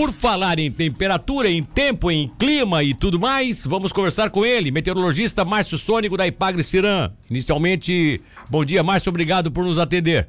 por falar em temperatura, em tempo, em clima e tudo mais, vamos conversar com ele, meteorologista Márcio Sônico da Ipagre Cirã. Inicialmente, bom dia, Márcio, obrigado por nos atender.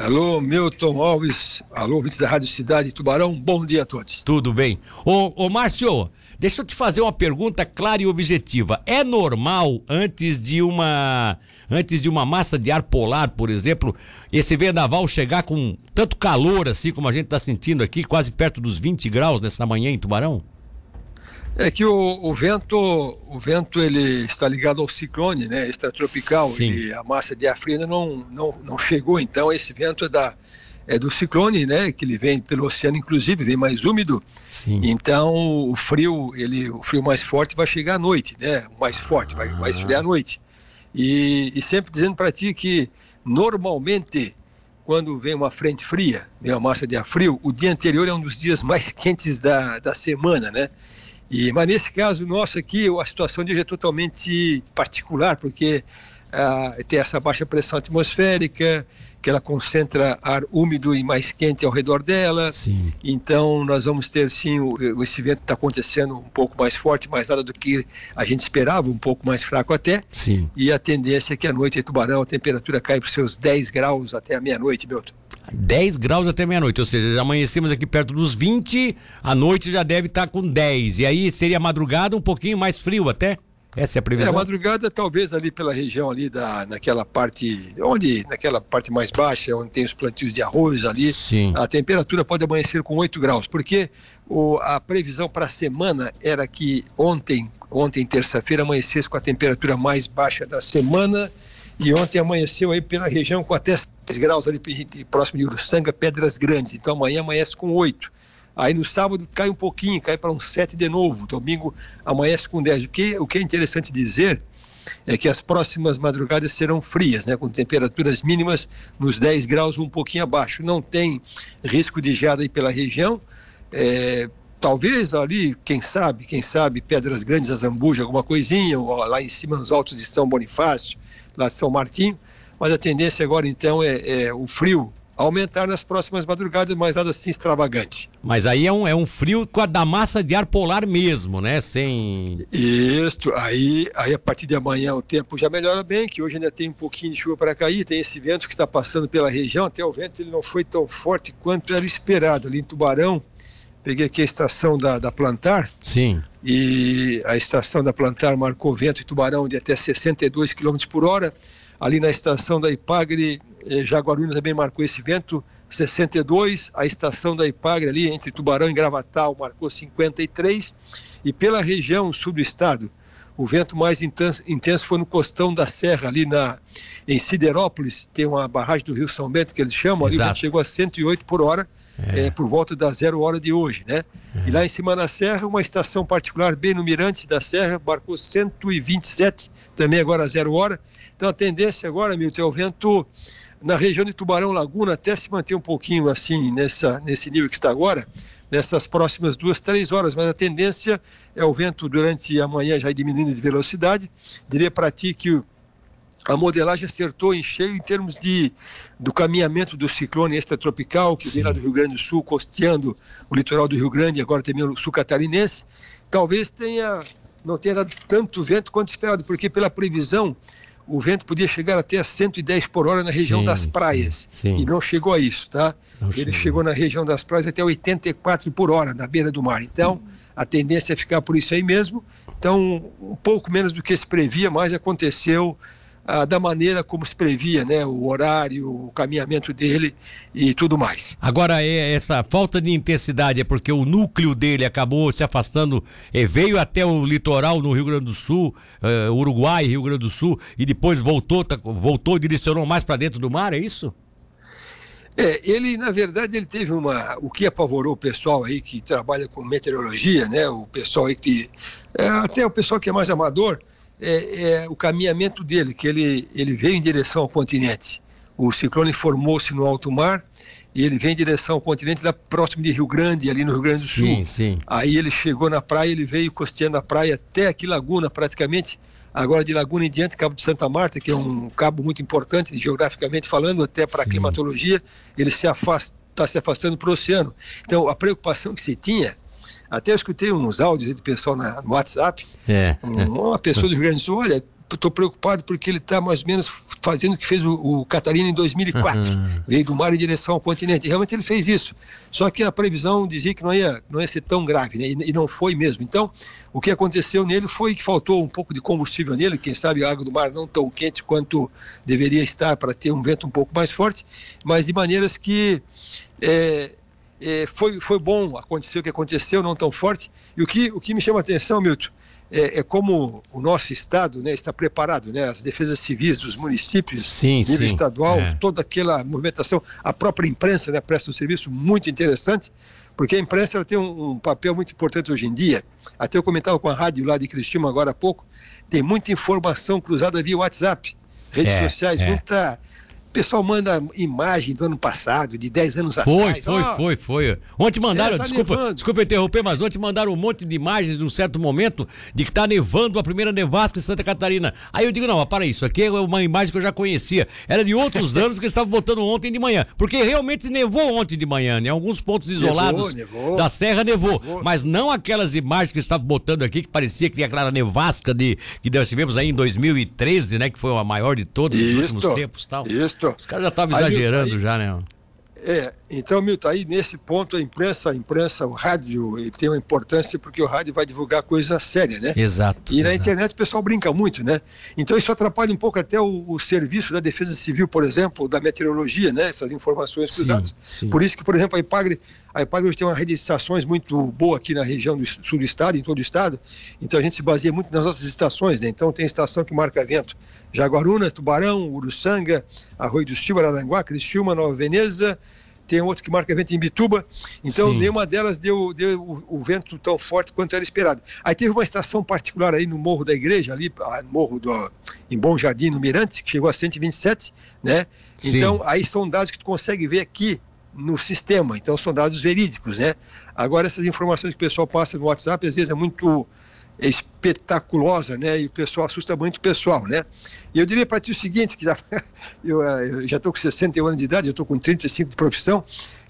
Alô, Milton Alves, alô, ouvintes da Rádio Cidade Tubarão, bom dia a todos. Tudo bem. Ô, ô Márcio, deixa eu te fazer uma pergunta clara e objetiva. É normal, antes de uma antes de uma massa de ar polar, por exemplo, esse vendaval chegar com tanto calor assim como a gente está sentindo aqui, quase perto dos 20 graus nessa manhã em Tubarão? É que o, o, vento, o vento ele está ligado ao ciclone, né? Extratropical Sim. e a massa de ar frio ainda não, não, não chegou. Então esse vento é da é do ciclone, né? Que ele vem pelo oceano, inclusive vem mais úmido. Sim. Então o frio ele o frio mais forte vai chegar à noite, né? O mais forte vai, ah. vai esfriar à noite. E, e sempre dizendo para ti que normalmente quando vem uma frente fria, vem uma massa de ar frio, o dia anterior é um dos dias mais quentes da, da semana, né? E, mas nesse caso nosso aqui, a situação de hoje é totalmente particular, porque ah, tem essa baixa pressão atmosférica, que ela concentra ar úmido e mais quente ao redor dela. Sim. Então nós vamos ter sim, o, esse vento está acontecendo um pouco mais forte, mais nada do que a gente esperava, um pouco mais fraco até. Sim. E a tendência é que à noite em Tubarão a temperatura cai para os seus 10 graus até a meia-noite, Milton. 10 graus até meia-noite, ou seja, já amanhecemos aqui perto dos 20, a noite já deve estar tá com 10. E aí seria madrugada um pouquinho mais frio até? Essa é a previsão? É, a madrugada talvez ali pela região ali da, naquela parte, onde, naquela parte mais baixa, onde tem os plantios de arroz ali, Sim. a temperatura pode amanhecer com 8 graus, porque o, a previsão para a semana era que ontem, ontem terça-feira, amanhecesse com a temperatura mais baixa da semana, e ontem amanheceu aí pela região com até 6 graus ali próximo de Uruçanga, Pedras Grandes, então amanhã amanhece com 8 Aí no sábado cai um pouquinho, cai para um 7 de novo. Domingo amanhece com 10. O que, o que é interessante dizer é que as próximas madrugadas serão frias, né, com temperaturas mínimas nos 10 graus um pouquinho abaixo. Não tem risco de geada aí pela região. É, talvez ali, quem sabe, quem sabe, Pedras Grandes, Azambuja, alguma coisinha, lá em cima nos altos de São Bonifácio, lá de São Martinho. Mas a tendência agora então é, é o frio aumentar nas próximas madrugadas, mas nada assim extravagante. Mas aí é um, é um frio com a da massa de ar polar mesmo, né? Sem. Isso, aí, aí a partir de amanhã o tempo já melhora bem, que hoje ainda tem um pouquinho de chuva para cair, tem esse vento que está passando pela região, até o vento ele não foi tão forte quanto era esperado. Ali em Tubarão, peguei aqui a estação da, da Plantar. Sim. E a estação da Plantar marcou vento em Tubarão de até 62 km por hora. Ali na estação da Ipagre, eh, Jaguaruna também marcou esse vento, 62. A estação da Ipagre, ali entre Tubarão e Gravatal, marcou 53. E pela região sul do estado, o vento mais intenso, foi no costão da Serra, ali na, em Siderópolis, tem uma barragem do Rio São Bento que eles chamam, Exato. ali chegou a 108 por hora, é. É, por volta da zero hora de hoje, né? É. E lá em cima da serra, uma estação particular bem no Mirante da Serra, marcou 127, também agora zero hora. Então a tendência agora, Milton, é o vento na região de Tubarão Laguna até se manter um pouquinho assim nessa, nesse nível que está agora, nessas próximas duas, três horas, mas a tendência é o vento durante a manhã já diminuindo de velocidade. Diria para ti que a modelagem acertou em cheio em termos de do caminhamento do ciclone extratropical que Sim. vem lá do Rio Grande do Sul, costeando o litoral do Rio Grande, agora também o sul catarinense. Talvez tenha não tenha dado tanto vento quanto esperado, porque pela previsão o vento podia chegar até 110 por hora na região sim, das praias. Sim, sim. E não chegou a isso, tá? Não Ele chegou. chegou na região das praias até 84 por hora na beira do mar. Então, a tendência é ficar por isso aí mesmo. Então, um pouco menos do que se previa, mas aconteceu ah, da maneira como se previa, né? O horário, o caminhamento dele e tudo mais. Agora, é, essa falta de intensidade é porque o núcleo dele acabou se afastando, é, veio até o litoral no Rio Grande do Sul, é, Uruguai, Rio Grande do Sul, e depois voltou, tá, voltou, direcionou mais para dentro do mar, é isso? É, ele, na verdade, ele teve uma. O que apavorou o pessoal aí que trabalha com meteorologia, né? O pessoal aí que. É, até o pessoal que é mais amador, é, é, o caminhamento dele, que ele, ele veio em direção ao continente. O ciclone formou-se no alto mar e ele vem em direção ao continente lá próximo de Rio Grande, ali no Rio Grande do Sul. Sim, sim. Aí ele chegou na praia, ele veio costeando a praia até aqui Laguna, praticamente. Agora de Laguna em diante, Cabo de Santa Marta, que é um cabo muito importante geograficamente falando, até para a climatologia, ele se afasta está se afastando para o oceano. Então, a preocupação que se tinha até eu escutei uns áudios de pessoal na, no WhatsApp. É. Uma pessoa do Rio Grande do Sul, olha, estou preocupado porque ele está mais ou menos fazendo o que fez o, o Catarina em 2004. Uhum. Veio do mar em direção ao continente. Realmente ele fez isso. Só que a previsão dizia que não ia, não ia ser tão grave, né? e, e, não foi mesmo. Então, o que aconteceu nele foi que faltou um pouco de combustível nele. Quem sabe a água do mar não tão quente quanto deveria estar para ter um vento um pouco mais forte, mas de maneiras que. É, é, foi, foi bom acontecer o que aconteceu, não tão forte. E o que, o que me chama a atenção, Milton, é, é, como o nosso Estado né, está preparado, né, as defesas civis dos municípios, sim, nível sim, estadual, é. toda aquela movimentação, a própria imprensa né, presta um serviço muito interessante, porque a imprensa ela tem um, um, papel muito importante hoje em dia. Até eu comentava com a rádio lá de Cristina agora há pouco, tem muita informação cruzada via WhatsApp, redes é, sociais, é. muita pessoal manda imagem do ano passado, de 10 anos foi, atrás. Foi, oh, foi, foi. Ontem mandaram, é, tá desculpa, nevando. desculpa interromper, mas ontem mandaram um monte de imagens de um certo momento de que tá nevando a primeira nevasca em Santa Catarina. Aí eu digo, não, para isso, aqui é uma imagem que eu já conhecia. Era de outros anos que eles estavam botando ontem de manhã. Porque realmente nevou ontem de manhã, né? Alguns pontos isolados nevou, nevou, da serra nevou, nevou. Mas não aquelas imagens que estavam botando aqui, que parecia que tinha aquela nevasca de, que nós tivemos aí em 2013, né? Que foi a maior de todos os últimos tempos tal. Isso. Os caras já estavam exagerando aí, já, né? É, então, Milton, aí nesse ponto a imprensa, a imprensa, o rádio, ele tem uma importância porque o rádio vai divulgar coisa séria, né? Exato. E exato. na internet o pessoal brinca muito, né? Então isso atrapalha um pouco até o, o, serviço da Defesa Civil, por exemplo, da meteorologia, né? Essas informações cruzadas. Sim, sim. Por isso que, por exemplo, a IPAGRE, a IPAGRE hoje tem uma rede de estações muito boa aqui na região do sul do estado, em todo o estado. Então a gente se baseia muito nas nossas estações, né? Então tem estação que marca vento. Jaguaruna, Tubarão, Uruçanga, Arroio do Silva, Araranguá, Criciúma, Nova Veneza, tem outro que marca vento em Bituba, então Sim. nenhuma delas deu, deu o, o, vento tão forte quanto era esperado. Aí teve uma estação particular aí no Morro da Igreja, ali, ah, no Morro do, em Bom Jardim, no Mirante, que chegou a 127, né? Então, Sim. aí são dados que tu consegue ver aqui no sistema, então são dados verídicos, né? Agora, essas informações que o pessoal passa no WhatsApp, às vezes é muito espetaculosa, né? E o pessoal assusta muito o pessoal, né? E eu diria para ti o seguinte, que já, eu, eh, eu já estou com 61 anos de idade, eu estou com 35 de profissão,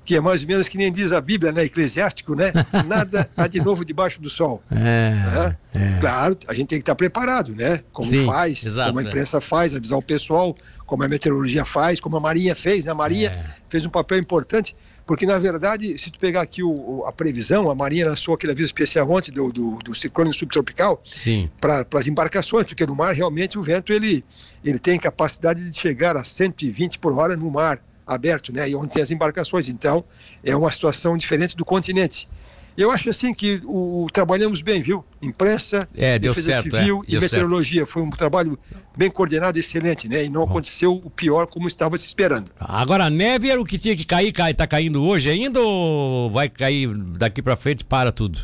que é mais ou menos que nem diz a Bíblia, né? Eclesiástico, né? Nada há de novo debaixo do sol. É, né? é. Claro, a gente tem que estar preparado, né? Como Sim, faz, exato, como a imprensa é. faz, avisar o pessoal, como a meteorologia faz, como a Marinha fez, né? A Marinha é. fez um papel importante porque, na verdade, se tu pegar aqui o, a previsão, a Marinha lançou aquele aviso especial ontem do, do, do ciclone subtropical para as embarcações, porque no mar realmente o vento ele, ele tem capacidade de chegar a 120 por hora no mar aberto, né? E onde tem as embarcações. Então, é uma situação diferente do continente. Eu acho assim que o, trabalhamos bem, viu? Imprensa, é, Defesa certo, Civil é, e Meteorologia. Certo. Foi um trabalho bem coordenado, excelente, né? E não aconteceu o pior como estava se esperando. Agora, a neve era o que tinha que cair, cai, tá caindo hoje ainda ou vai cair daqui para frente para tudo?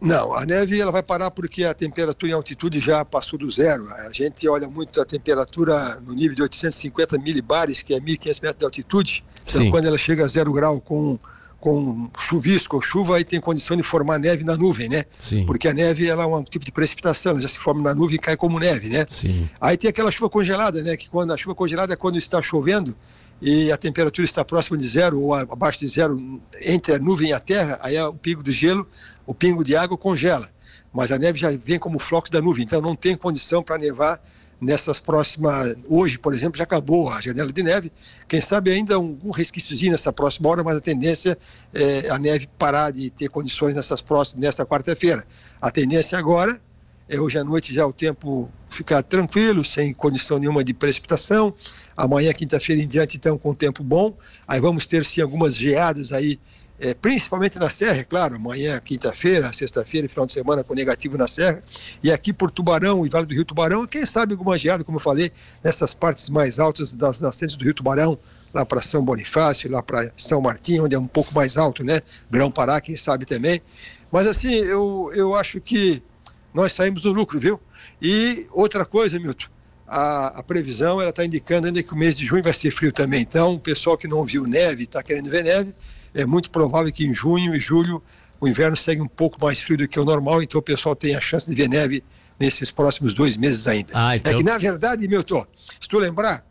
Não, a neve ela vai parar porque a temperatura em altitude já passou do zero. A gente olha muito a temperatura no nível de 850 milibares, que é 1.500 metros de altitude. Então, Sim. quando ela chega a zero grau com com chuvisco ou chuva, aí tem condição de formar neve na nuvem, né? Sim. Porque a neve ela é um tipo de precipitação, ela já se forma na nuvem e cai como neve, né? Sim. Aí tem aquela chuva congelada, né? Que quando a chuva congelada é quando está chovendo e a temperatura está próxima de zero ou abaixo de zero entre a nuvem e a terra, aí é o pingo do gelo, o pingo de água congela. Mas a neve já vem como flocos da nuvem, então não tem condição para nevar nessas próximas. Hoje, por exemplo, já acabou a janela de neve. Quem sabe ainda um, resquíciozinho nessa próxima hora, mas a tendência é a neve parar de ter condições nessas próximas, nessa quarta-feira. A tendência agora é hoje à noite já o tempo ficar tranquilo, sem condição nenhuma de precipitação. Amanhã, quinta-feira em diante, então, com tempo bom. Aí vamos ter sim algumas geadas aí é, principalmente na Serra, é claro, amanhã, quinta-feira, sexta-feira, final de semana com negativo na Serra, e aqui por Tubarão e Vale do Rio Tubarão, quem sabe alguma geada, como eu falei, nessas partes mais altas das nascentes do Rio Tubarão, lá para São Bonifácio, lá para São Martim, onde é um pouco mais alto, né? Grão Pará, quem sabe também. Mas assim, eu, eu acho que nós saímos do lucro, viu? E outra coisa, Milton, a, a previsão ela está indicando ainda que o mês de junho vai ser frio também. Então, o pessoal que não viu neve, está querendo ver neve, é muito provável que em junho e julho o inverno segue um pouco mais frio do que o normal, então o pessoal tem a chance de ver neve nesses próximos dois meses ainda. Ah, então... É que, na verdade, Milton, se tu lembrar,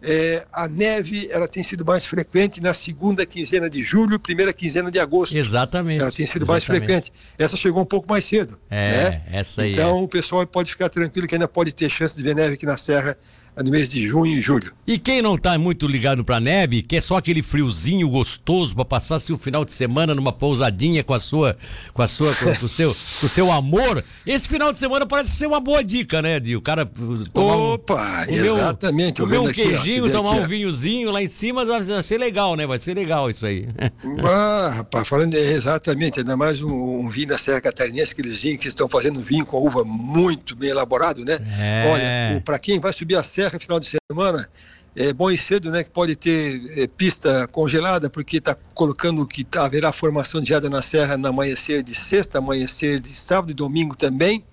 é, a neve ela tem sido mais frequente na segunda quinzena de julho, primeira quinzena de agosto. Exatamente. Ela tem sido exatamente. mais frequente. Essa chegou um pouco mais cedo. É, né? essa aí. Então é. o pessoal pode ficar tranquilo que ainda pode ter chance de ver neve aqui na Serra no mês de junho e julho. E quem não tá muito ligado pra neve, quer só aquele friozinho gostoso para passar seu final de semana numa pousadinha com a sua, com a sua, com, com o seu, com o seu amor, esse final de semana parece ser uma boa dica, né, Dio? O cara tomar um- Opa, um- exatamente. Comer um vendo aqui, ó, queijinho, tomar aqui, um vinhozinho lá em cima vai vai ser legal, né? Vai ser legal isso aí. Ah, rapaz, falando é, exatamente, ainda mais um, um vinho da Serra Catarinense, aqueles vinhos que estão fazendo vinho com uva muito bem elaborado, né? É. Olha, para quem vai subir a serra final de semana, é bom e cedo, né? Que pode ter é, pista congelada, porque está colocando que tá, haverá formação de geada na serra no amanhecer de sexta, amanhecer de sábado e domingo também.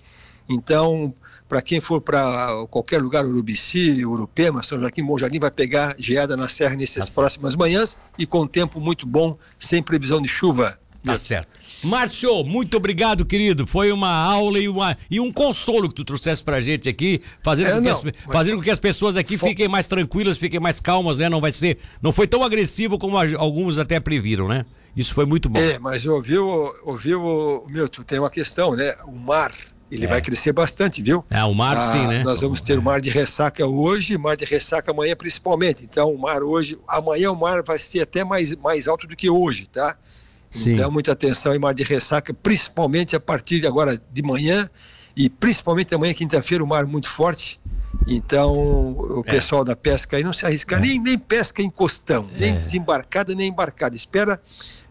Então, para quem for para qualquer lugar, Urubici, Urupema, São Joaquim, Bom Jardim, vai pegar geada na serra nessas certo. próximas manhãs e com tempo muito bom, sem previsão de chuva. Tá certo. Márcio, muito obrigado, querido. Foi uma aula e, uma, e um consolo que tu trouxesse pra gente aqui, fazendo, É, com, que não, as, fazendo com que as pessoas aqui fiquem mais tranquilas, fiquem mais calmas, né? Não vai ser. Não foi tão agressivo como alguns até previram, né? Isso foi muito bom. É, mas ouviu, ouviu, Milton, tem uma questão, né? O mar, ele É. vai crescer bastante, viu? É, o mar Ah, sim, né? Nós vamos ter o mar de ressaca hoje, mar de ressaca amanhã principalmente. Então, o mar hoje, amanhã o mar vai ser até mais, mais alto do que hoje, tá? Sim. Então, muita atenção em mar de ressaca, principalmente a partir de agora de manhã e principalmente amanhã, quinta-feira, o mar muito forte. Então, o É. pessoal da pesca aí não se arrisca, nem, nem pesca encostão, É. nem desembarcada, nem embarcada. Espera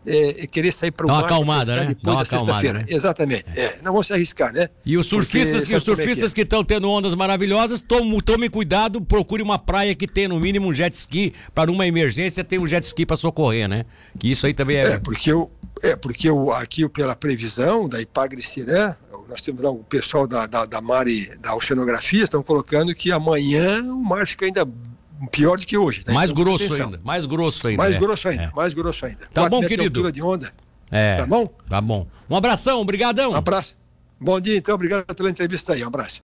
é, é querer sair para o mar. acalmada, né? Depois Dá da sexta-feira. né? Exatamente. É, não vão se arriscar, né? E os surfistas, Porque que, os é surfistas é? que estão tendo ondas maravilhosas, tomem, tomem cuidado, procure uma praia que tenha no mínimo um jet ski, para numa emergência ter um jet ski para socorrer, né? Que isso aí também é. É, porque, eu, é, porque eu, aqui pela previsão da Ipagre Cirã, nós temos lá o pessoal da, da, da Mari, da oceanografia, estão colocando que amanhã o mar fica ainda pior do que hoje. né? mais Então, grosso ainda, mais grosso ainda. Mais é. grosso ainda, É. mais grosso ainda. Tá bom, de querido. de onda. É. Tá bom? Tá bom. Um abração, obrigadão. Um abraço. Bom dia, então. Obrigado pela entrevista aí. Um abraço.